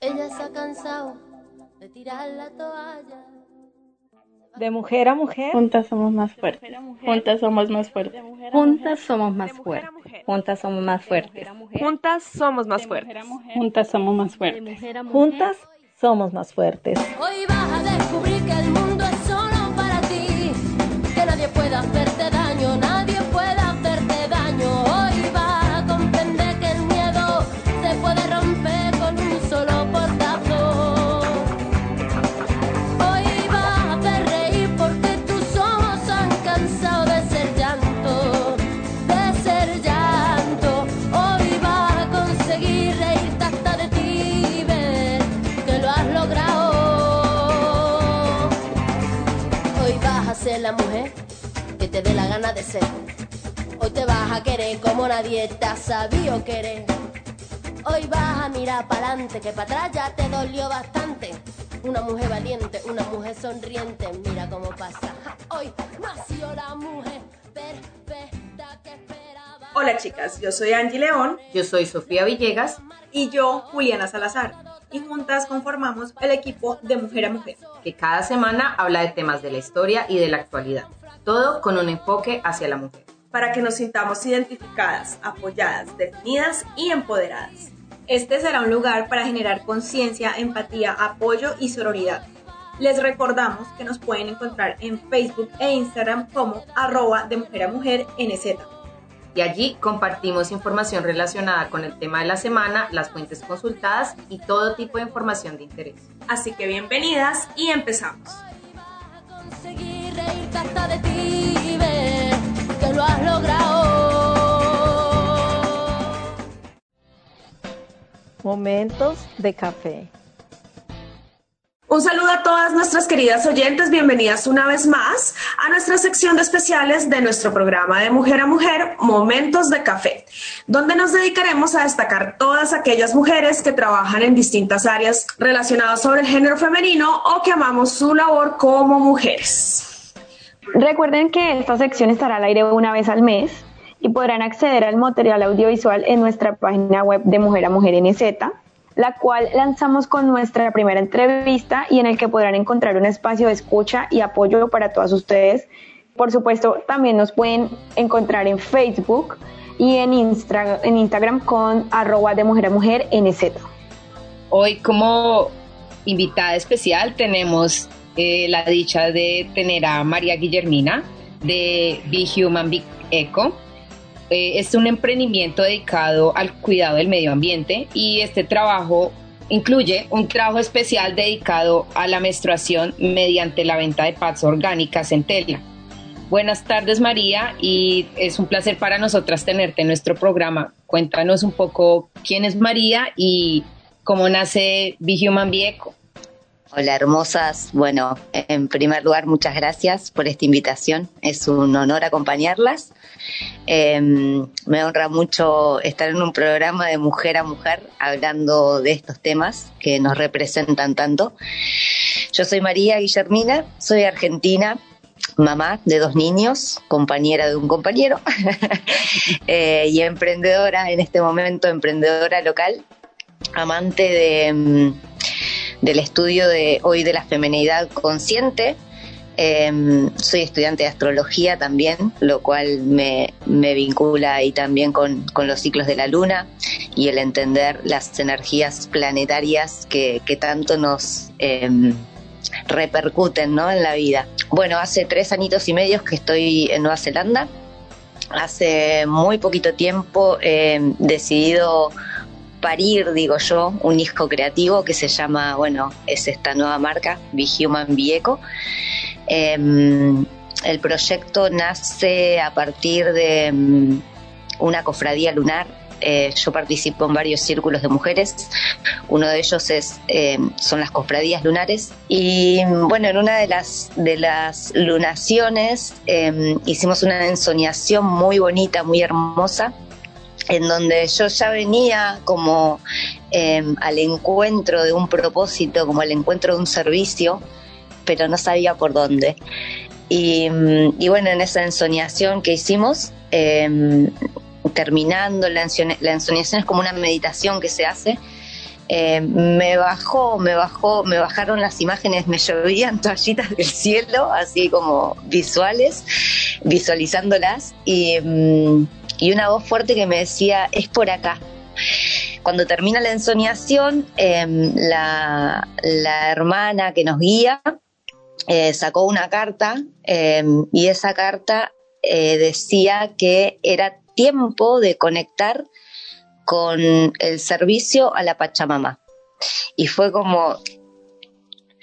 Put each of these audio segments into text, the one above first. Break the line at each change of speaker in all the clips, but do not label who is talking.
Ella se ha cansado de tirar la toalla.
De mujer a mujer.
Juntas somos más fuertes. Juntas somos más fuertes.
Juntas somos más fuertes. Juntas somos más fuertes.
Juntas somos más fuertes.
Juntas somos más fuertes.
Juntas somos más fuertes.
Hoy vas a descubrir que el mundo es solo para ti. Que nadie puede hacerte daño, te ha sabido querer. Hoy vas a mirar para adelante, que para atrás ya te dolió bastante. Una mujer valiente, una mujer sonriente, mira cómo pasa. Hoy nació la mujer perfecta que esperaba.
Hola chicas, yo soy Angie León
Yo soy Sofía Villegas.
y yo Juliana Salazar y juntas conformamos el equipo de Mujer a Mujer.
que cada semana habla de temas de la historia y de la actualidad, todo con un enfoque hacia la mujer.
Para que nos sintamos identificadas, apoyadas, definidas y empoderadas. Este será un lugar para generar conciencia, empatía, apoyo y sororidad. Les recordamos que nos pueden encontrar en Facebook e Instagram como arroba de mujer a mujer NZ.
Y allí compartimos información relacionada con el tema de la semana, las fuentes consultadas y todo tipo de información de interés.
Así que bienvenidas y empezamos.
Conseguir reírte hasta de ti y ver que lo has logrado.
Momentos de café.
Un saludo a todas nuestras queridas oyentes, bienvenidas una vez más a nuestra sección de especiales de nuestro programa de Mujer a Mujer, Momentos de Café, donde nos dedicaremos a destacar todas aquellas mujeres que trabajan en distintas áreas relacionadas sobre el género femenino o que amamos su labor como mujeres.
Recuerden que esta sección estará al aire una vez al mes y podrán acceder al material audiovisual en nuestra página web de Mujer a Mujer NZ, la cual lanzamos con nuestra primera entrevista y en el que podrán encontrar un espacio de escucha y apoyo para todas ustedes. Por supuesto, también nos pueden encontrar en Facebook y en, en Instagram con arroba de Mujer a Mujer NZ.
Hoy como invitada especial tenemos eh, la dicha de tener a María Guillermina de Be Human Eco. Eh, es un emprendimiento dedicado al cuidado del medio ambiente y este trabajo incluye un trabajo especial dedicado a la menstruación mediante la venta de pads orgánicas en tela. Buenas tardes María y es un placer para nosotras tenerte en nuestro programa. Cuéntanos un poco quién es María y cómo nace Be Human Eco.
Hola hermosas, bueno, en primer lugar muchas gracias por esta invitación, es un honor acompañarlas. Eh, me honra mucho estar en un programa de mujer a mujer hablando de estos temas que nos representan tanto. Yo soy María Guillermina, soy argentina, mamá de dos niños, compañera de un compañero eh, y emprendedora en este momento, emprendedora local, amante de... del estudio de hoy de la feminidad consciente. Eh, soy estudiante de astrología también, lo cual me, me vincula ahí también con, con, los ciclos de la luna y el entender las energías planetarias que, que tanto nos eh, repercuten ¿no? en la vida. Bueno, hace tres añitos y medios que estoy en Nueva Zelanda. Hace muy poquito tiempo he decidido parir, digo yo, un hijo creativo que se llama, bueno, es esta nueva marca, Be Human Be Eco. Eh, el proyecto nace a partir de um, una cofradía lunar eh, yo participo en varios círculos de mujeres. Uno de ellos es, eh, son las cofradías lunares. Y bueno, en una de las, de las lunaciones hicimos una ensoñación muy bonita, muy hermosa, en donde yo ya venía como al encuentro de un propósito, como al encuentro de un servicio, pero no sabía por dónde. Y, y bueno, en esa ensoñación que hicimos, terminando la, ensoñación es como una meditación que se hace. Eh, me bajó, me bajó, me bajaron las imágenes, me llovían toallitas del cielo, así como visuales, visualizándolas, y, mm, y una voz fuerte que me decía, es por acá, cuando termina la ensoñación, em, la, hermana que nos guía eh, sacó una carta em, y esa carta eh, decía que era tiempo de conectar con el servicio a la Pachamama. Y fue como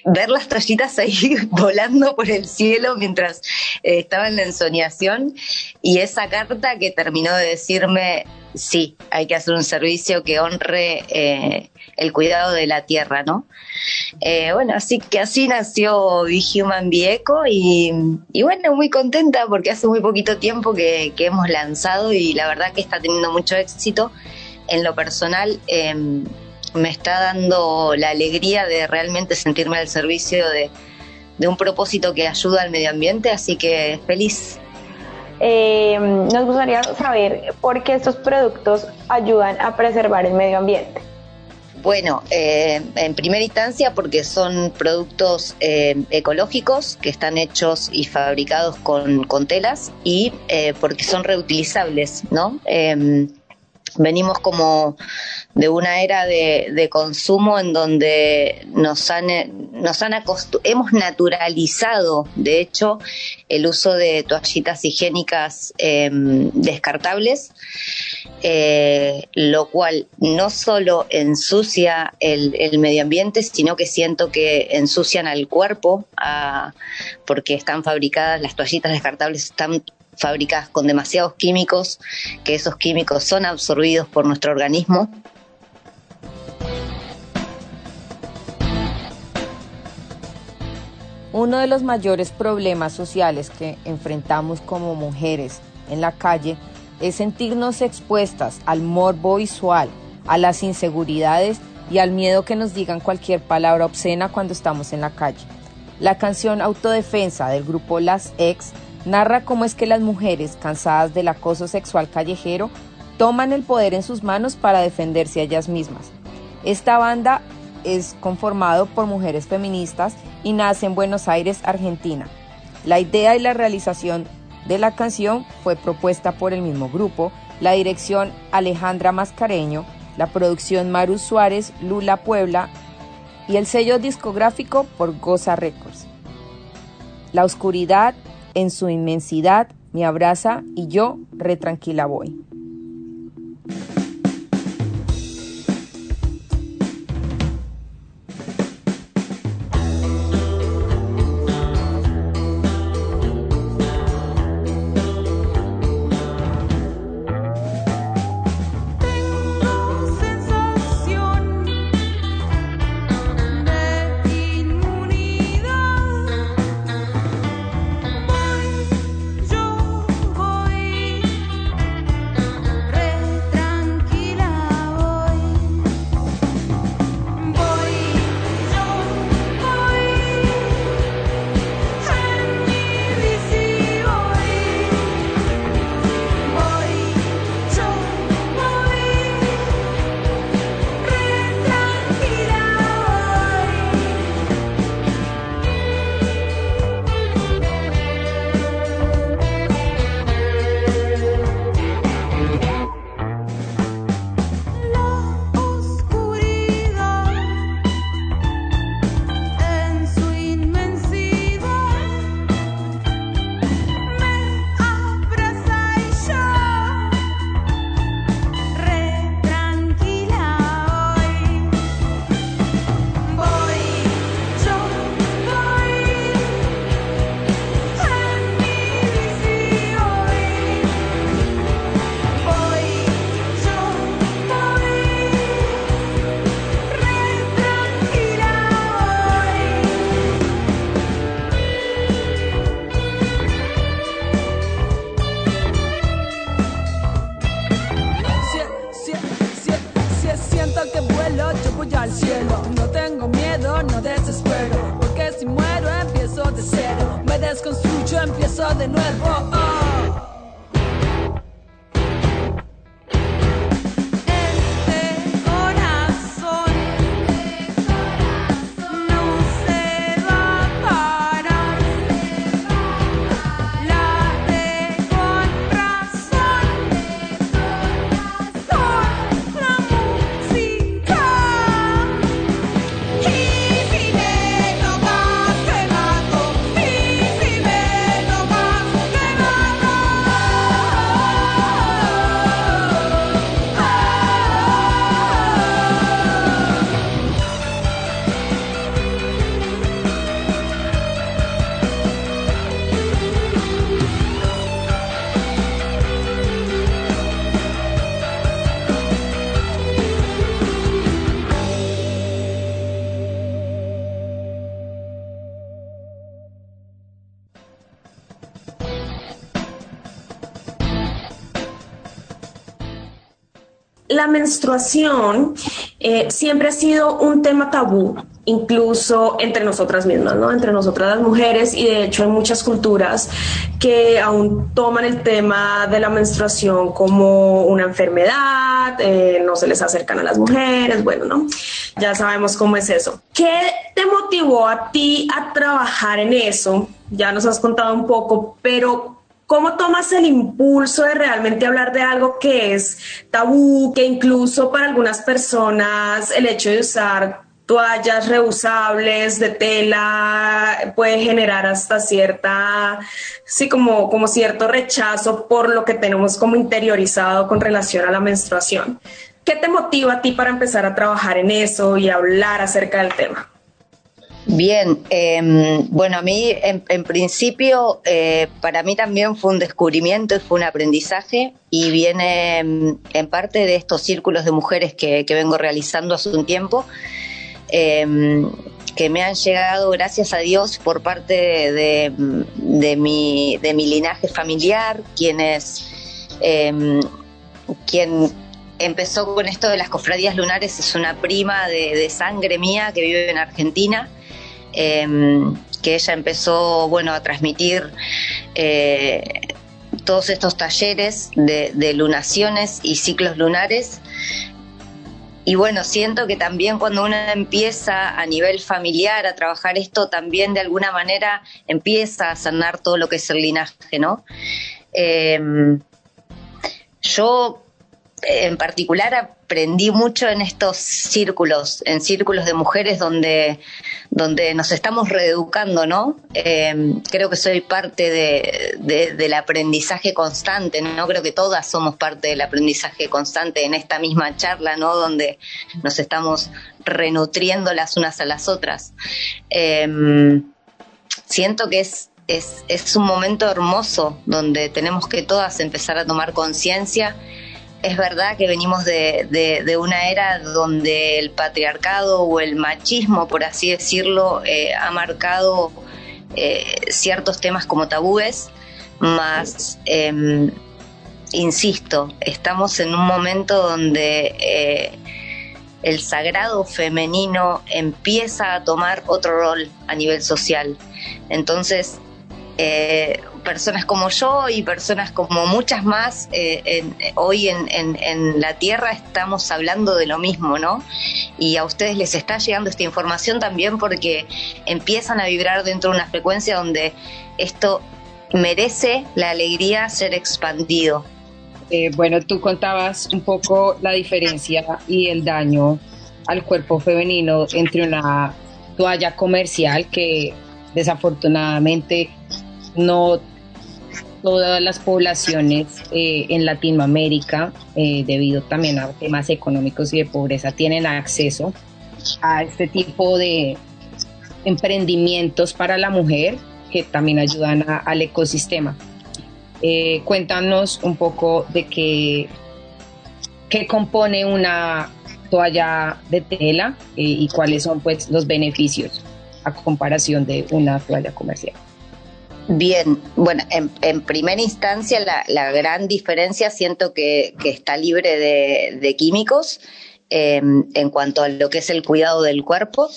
ver las estrellitas ahí volando por el cielo mientras eh, estaba en la ensoñación y esa carta que terminó de decirme, sí, hay que hacer un servicio que honre eh, el cuidado de la tierra, ¿no? Eh, bueno, así que así nació Be Human Be Eco y, bueno, muy contenta porque hace muy poquito tiempo que, hemos lanzado y la verdad que está teniendo mucho éxito. En lo personal, em, me está dando la alegría de realmente sentirme al servicio de, un propósito que ayuda al medio ambiente, así que feliz.
Eh, nos gustaría saber por qué estos productos ayudan a preservar el medio ambiente.
Bueno, eh, en primera instancia porque son productos eh, ecológicos que están hechos y fabricados con, con telas y porque son reutilizables, ¿no? Venimos como de una era de, consumo en donde nos han, nos han hemos naturalizado, de hecho, el uso de toallitas higiénicas em, descartables, eh, lo cual no solo ensucia el, medio ambiente, sino que siento que ensucian al cuerpo, porque están fabricadas, las toallitas descartables están fabricadas con demasiados químicos, que esos químicos son absorbidos por nuestro organismo.
Uno de los mayores problemas sociales que enfrentamos como mujeres en la calle es sentirnos expuestas al morbo visual, a las inseguridades y al miedo que nos digan cualquier palabra obscena cuando estamos en la calle. La canción Autodefensa del grupo Las Ex narra cómo es que las mujeres, cansadas del acoso sexual callejero, toman el poder en sus manos para defenderse a ellas mismas. Esta banda es conformado por mujeres feministas y nace en Buenos Aires, Argentina. La idea y la realización de la canción fue propuesta por el mismo grupo, la dirección Alejandra Mascareño, la producción Maru Suárez, Lula Puebla y el sello discográfico por Goza Records. La oscuridad en su inmensidad me abraza y yo retranquila voy.
La menstruación eh, siempre ha sido un tema tabú, incluso entre nosotras mismas, ¿no? Entre nosotras las mujeres y de hecho hay muchas culturas que aún toman el tema de la menstruación como una enfermedad, eh, no se les acercan a las mujeres, bueno, ¿no? Ya sabemos cómo es eso. ¿Qué te motivó a ti a trabajar en eso? Ya nos has contado un poco, pero ¿Cómo tomas el impulso de realmente hablar de algo que es tabú, que incluso para algunas personas el hecho de usar toallas reusables de tela puede generar hasta cierta, sí, como, como cierto rechazo por lo que tenemos como interiorizado con relación a la menstruación? ¿Qué te motiva a ti para empezar a trabajar en eso y hablar acerca del tema?
Bien, em, bueno, a mí en, principio eh, para mí también fue un descubrimiento y fue un aprendizaje y viene em, en parte de estos círculos de mujeres que, vengo realizando hace un tiempo, em, que me han llegado, gracias a Dios, por parte de, mi, de mi linaje familiar, quienes, quien empezó con esto de las cofradías lunares es una prima de sangre mía que vive en Argentina Em, que ella empezó bueno, a transmitir eh, todos estos talleres de, lunaciones y ciclos lunares. Y bueno, siento que también cuando uno empieza a nivel familiar a trabajar esto, también de alguna manera empieza a sanar todo lo que es el linaje, ¿no? Em, yo en particular aprendí mucho en estos círculos, en círculos de mujeres donde, donde nos estamos reeducando, ¿no? Em, creo que soy parte de, del aprendizaje constante, ¿no? Creo que todas somos parte del aprendizaje constante en esta misma charla, ¿no? Donde nos estamos renutriendo las unas a las otras. Em, siento que es es, es, un momento hermoso donde tenemos que todas empezar a tomar conciencia es verdad que venimos de, una era donde el patriarcado o el machismo, por así decirlo, eh, ha marcado eh, ciertos temas como tabúes, más, em, insisto, estamos en un momento donde eh, el sagrado femenino empieza a tomar otro rol a nivel social. Entonces, personas como yo y personas como muchas más eh, hoy en, la Tierra estamos hablando de lo mismo, ¿no? Y a ustedes les está llegando esta información también porque empiezan a vibrar dentro de una frecuencia donde esto merece la alegría ser expandido.
Eh, bueno, tú contabas un poco la diferencia y el daño al cuerpo femenino entre una toalla comercial que desafortunadamente no todas las poblaciones eh, en Latinoamérica, eh, debido también a temas económicos y de pobreza, tienen acceso a este tipo de emprendimientos para la mujer que también ayudan al ecosistema. Eh, cuéntanos un poco de qué, qué compone una toalla de tela y cuáles son pues los beneficios a comparación de una toalla comercial.
Bien, bueno, en, primera instancia la, gran diferencia siento que, está libre de, químicos em, en cuanto a lo que es el cuidado del cuerpo.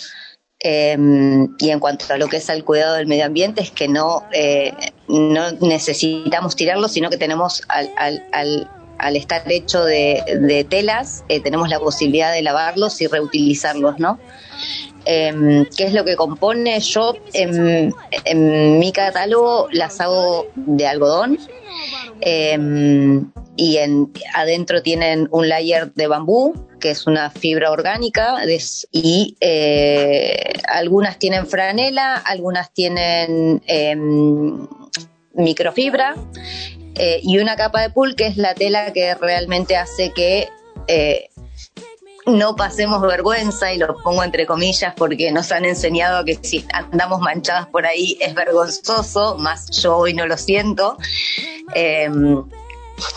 Em, y en cuanto a lo que es el cuidado del medio ambiente, es que no, eh, no necesitamos tirarlo, sino que tenemos al, al, al, estar hecho de, telas, eh, tenemos la posibilidad de lavarlos y reutilizarlos, ¿no? Em, ¿Qué es lo que compone? Yo en, mi catálogo las hago de algodón em, y en, adentro tienen un layer de bambú, que es una fibra orgánica, y eh, algunas tienen franela, algunas tienen em, microfibra, eh, y una capa de pool, que es la tela que realmente hace que eh, no pasemos vergüenza, y lo pongo entre comillas porque nos han enseñado que si andamos manchadas por ahí es vergonzoso, más yo hoy no lo siento. Em,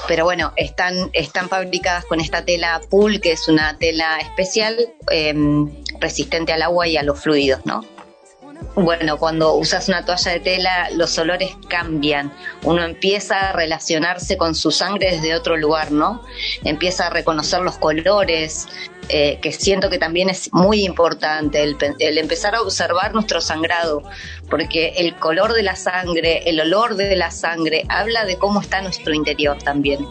pero bueno, están, están fabricadas con esta tela pool, que es una tela especial, em, resistente al agua y a los fluidos, ¿no? Bueno, cuando usas una toalla de tela, los olores cambian. Uno empieza a relacionarse con su sangre desde otro lugar, ¿no? Empieza a reconocer los colores, eh, que siento que también es muy importante, el, el, empezar a observar nuestro sangrado, porque el color de la sangre, el olor de la sangre, habla de cómo está nuestro interior también.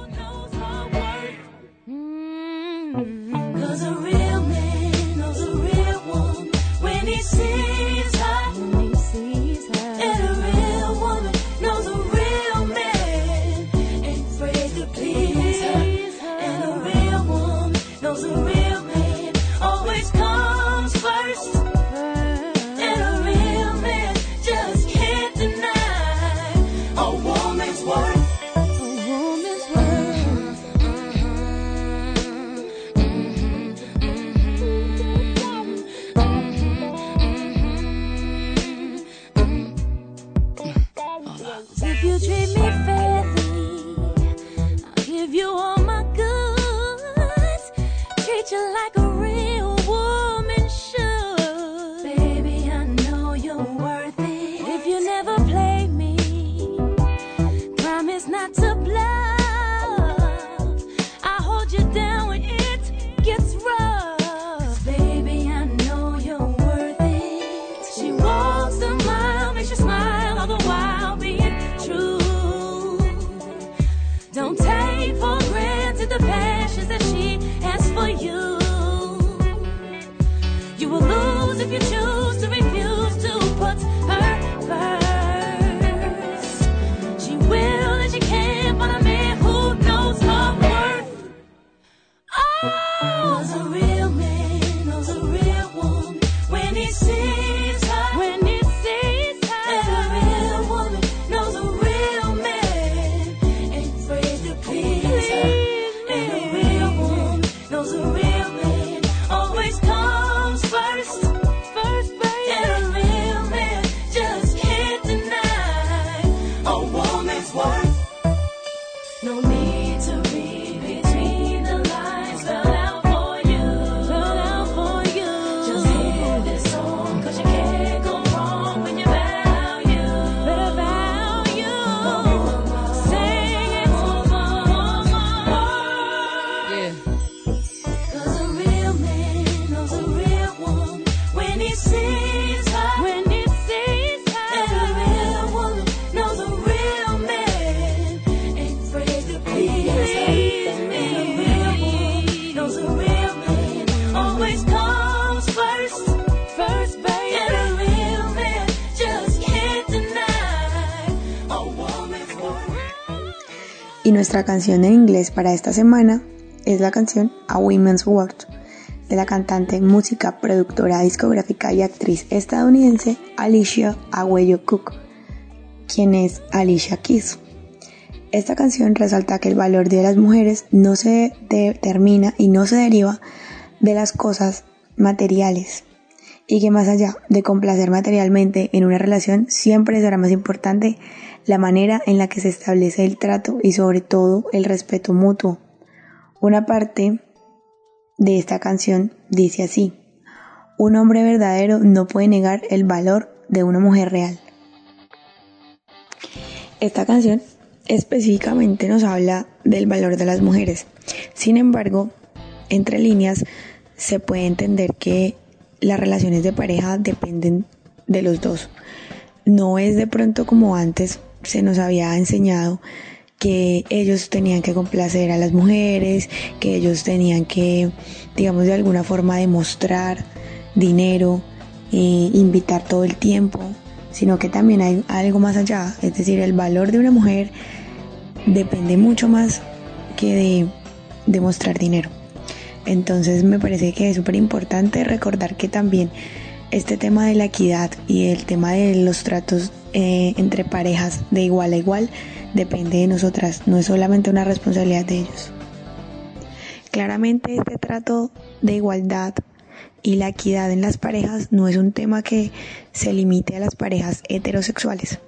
Y nuestra canción en inglés para esta semana es la canción A Women's World de la cantante, música, productora discográfica y actriz estadounidense Alicia Aguayo Cook, quien es Alicia Keys. Esta canción resalta que el valor de las mujeres no se determina y no se deriva de las cosas materiales y que más allá de complacer materialmente en una relación siempre será más importante la manera en la que se establece el trato y sobre todo el respeto mutuo. Una parte de esta canción dice así, un hombre verdadero no puede negar el valor de una mujer real. Esta canción específicamente nos habla del valor de las mujeres. Sin embargo, entre líneas se puede entender que
las relaciones de pareja dependen de los dos. No es de pronto como antes se nos había enseñado que ellos tenían que complacer a las mujeres, que ellos tenían que, digamos, de alguna forma demostrar dinero, e invitar todo el tiempo, sino que también hay algo más allá, es decir, el valor de una mujer depende mucho más que de demostrar dinero. Entonces me parece que es súper importante recordar que también este tema de la equidad y el tema de los tratos eh, entre parejas de igual a igual depende de nosotras, no es solamente una responsabilidad de ellos. Claramente este trato de igualdad y la equidad en las parejas no es un tema que se limite a las parejas heterosexuales.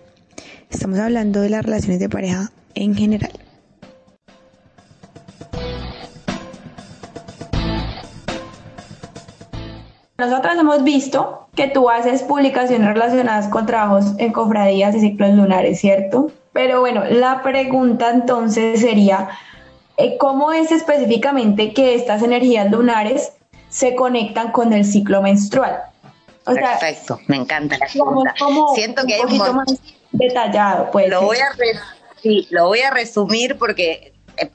Estamos hablando de las relaciones de pareja en general.
Nosotras hemos visto que tú haces publicaciones relacionadas con trabajos en cofradías y ciclos lunares, ¿cierto? Pero bueno, la pregunta entonces sería, eh, ¿cómo es específicamente que estas energías lunares se conectan con el ciclo menstrual?
Perfecto, me encanta la pregunta. Siento que
un
hay
un más detallado, pues.
Lo voy a, sí, lo voy a resumir porque eh,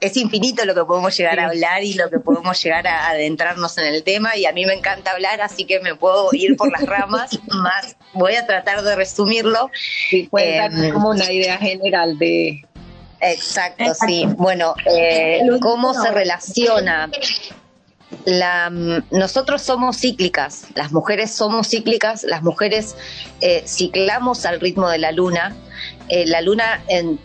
es infinito lo que podemos llegar a hablar y lo que podemos llegar a adentrarnos en el tema y a mí me encanta hablar, así que me puedo ir por las ramas, más voy a tratar de resumirlo.
Sí, em, como una idea general de...
Exacto, sí. Bueno, eh, ¿cómo se relaciona? La, nosotros somos cíclicas, las mujeres somos cíclicas, las mujeres eh, ciclamos al ritmo de la luna. Eh, la luna en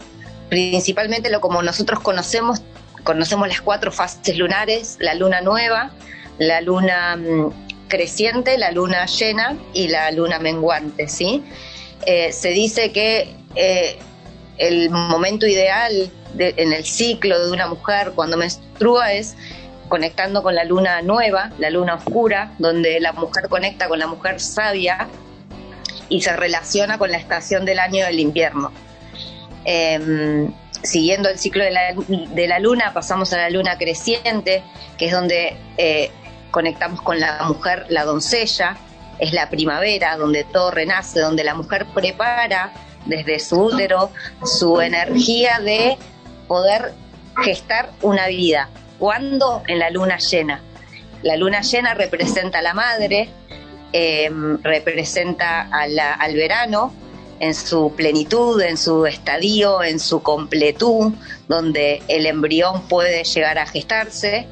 principalmente lo como nosotros conocemos, conocemos las cuatro fases lunares, la luna nueva, la luna mm, creciente, la luna llena y la luna menguante, ¿sí? Eh, se dice que eh, el momento ideal en el ciclo de una mujer cuando menstrua es conectando con la luna nueva, la luna oscura, donde la mujer conecta con la mujer sabia y se relaciona con la estación del año del invierno. Em, siguiendo el ciclo de la, luna, pasamos a la luna creciente, que es donde eh, conectamos con la mujer, la doncella, es la primavera, donde todo renace, donde la mujer prepara desde su útero su energía de poder gestar una vida. ¿Cuándo? En la luna llena. La luna llena representa a la madre, em, representa al verano, en su plenitud, en su estadio, en su completud, donde el embrión puede llegar a gestarse,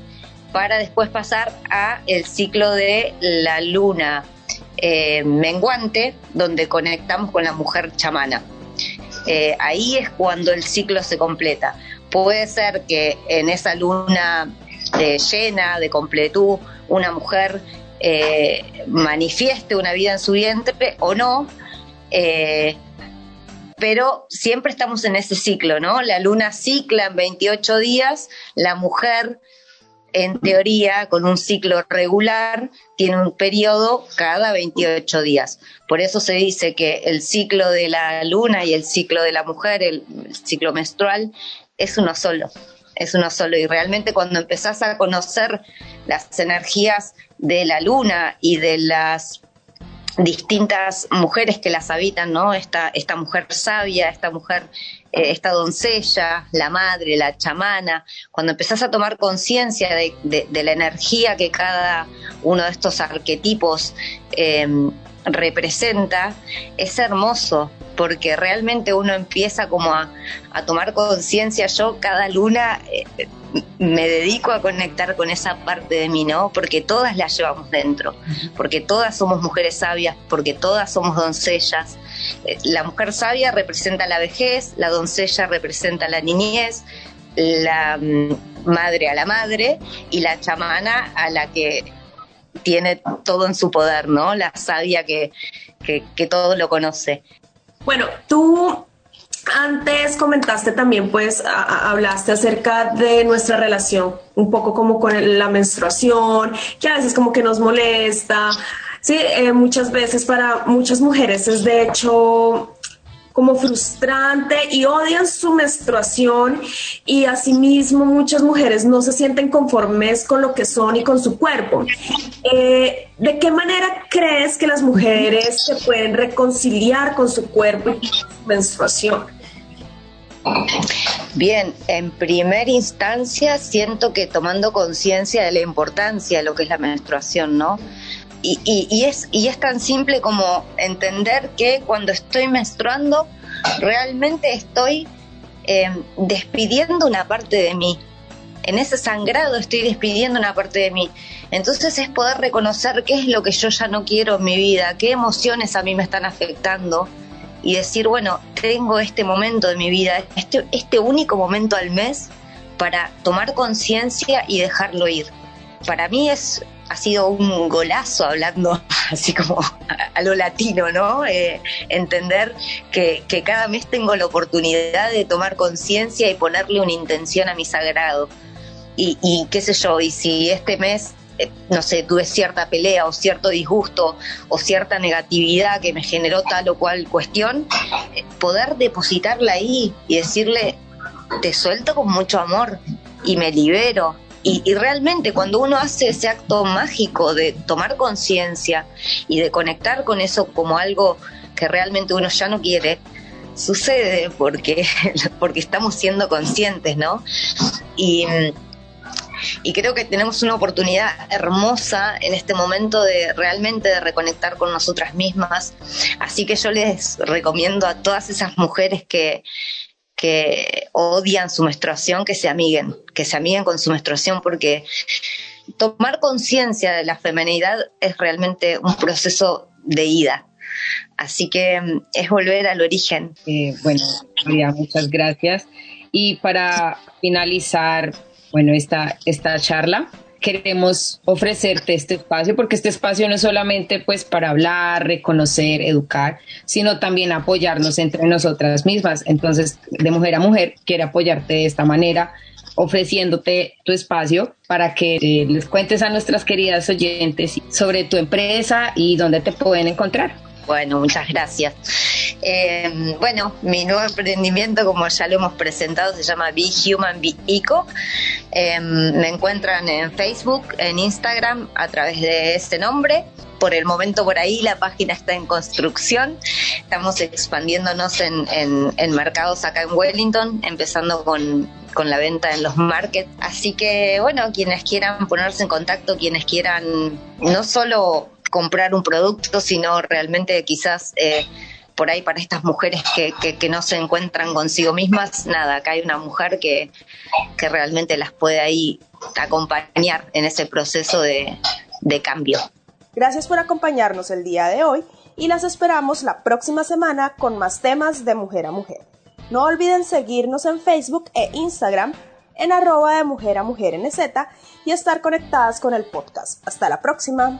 para después pasar a el ciclo de la luna eh, menguante, donde conectamos con la mujer chamana. Eh, ahí es cuando el ciclo se completa. Puede ser que en esa luna eh, llena de completud una mujer manifieste una vida en su vientre o no, eh, pero siempre estamos en ese ciclo, ¿no? La luna cicla en 28 días, la mujer, en teoría, con un ciclo regular, tiene un periodo cada 28 días. Por eso se dice que el ciclo de la luna y el ciclo de la mujer, el, el ciclo menstrual, es uno solo es uno solo. Y realmente cuando empezás a conocer las energías de la luna y de las distintas mujeres que las habitan, ¿no? Esta, esta mujer sabia, esta mujer, eh, esta doncella, la madre, la chamana, cuando empezás a tomar conciencia de, la energía que cada uno de estos arquetipos eh, representa, es hermoso, porque realmente uno empieza como a, tomar conciencia, yo cada luna eh, me dedico a conectar con esa parte de mí, ¿no? Porque todas las llevamos dentro, porque todas somos mujeres sabias, porque todas somos doncellas. Eh, la mujer sabia representa la vejez, la doncella representa la niñez, la mm, madre a la madre y la chamana a la que tiene todo en su poder, ¿no? La sabia que, que, que todo lo conoce.
Bueno, tú antes comentaste también, pues, hablaste acerca de nuestra relación, un poco como con la menstruación, que a veces como que nos molesta. Sí, eh, muchas veces para muchas mujeres es de hecho como frustrante y odian su menstruación y asimismo muchas mujeres no se sienten conformes con lo que son y con su cuerpo. Eh, ¿De qué manera crees que las mujeres se pueden reconciliar con su cuerpo y con su menstruación?
Bien, en primera instancia siento que tomando conciencia de la importancia de lo que es la menstruación, ¿no? Y, es, y es tan simple como entender que cuando estoy menstruando, realmente estoy eh, despidiendo una parte de mí. En ese sangrado estoy despidiendo una parte de mí. Entonces es poder reconocer qué es lo que yo ya no quiero en mi vida, qué emociones a mí me están afectando y decir, bueno, tengo este momento de mi vida, este, este único momento al mes para tomar conciencia y dejarlo ir. Para mí es ha sido un golazo hablando así como a, lo latino, ¿no? Eh, entender que, cada mes tengo la oportunidad de tomar conciencia y ponerle una intención a mi sagrado. Y, y, qué sé yo, y si este mes, eh, no sé, tuve cierta pelea o cierto disgusto o cierta negatividad que me generó tal o cual cuestión, eh, poder depositarla ahí y decirle, te suelto con mucho amor y me libero y, realmente cuando uno hace ese acto mágico de tomar conciencia y de conectar con eso como algo que realmente uno ya no quiere, sucede porque, porque estamos siendo conscientes, ¿no? Y, y creo que tenemos una oportunidad hermosa en este momento de realmente de reconectar con nosotras mismas. Así que yo les recomiendo a todas esas mujeres que, que odian su menstruación, que se amiguen, que se amiguen con su menstruación porque tomar conciencia de la femenidad es realmente un proceso de ida. Así que mm, es volver al origen.
Eh, bueno, María, muchas gracias. Y para finalizar, bueno, esta, esta charla, queremos ofrecerte este espacio, porque este espacio no es solamente pues para hablar, reconocer, educar, sino también apoyarnos entre nosotras mismas. Entonces, de mujer a mujer, quiere apoyarte de esta manera, ofreciéndote tu espacio para que eh, les cuentes a nuestras queridas oyentes sobre tu empresa y dónde te pueden encontrar.
Bueno, muchas gracias. Eh, bueno, mi nuevo emprendimiento, como ya lo hemos presentado, se llama Be Human Be Eco. Eh, me encuentran en Facebook, en Instagram, a través de este nombre. Por el momento por ahí la página está en construcción. Estamos expandiéndonos en, en, mercados acá en Wellington, empezando con, con la venta en los markets. Así que bueno, quienes quieran ponerse en contacto, quienes quieran no solo comprar un producto, sino realmente quizás eh, por ahí para estas mujeres que, no se encuentran consigo mismas, nada, acá hay una mujer que, que realmente las puede ahí acompañar en ese proceso de, de cambio.
Gracias por acompañarnos el día de hoy y las esperamos la próxima semana con más temas de mujer a mujer. No olviden seguirnos en Facebook e Instagram en arroba de mujer a mujer NZ y estar conectadas con el podcast. Hasta la próxima.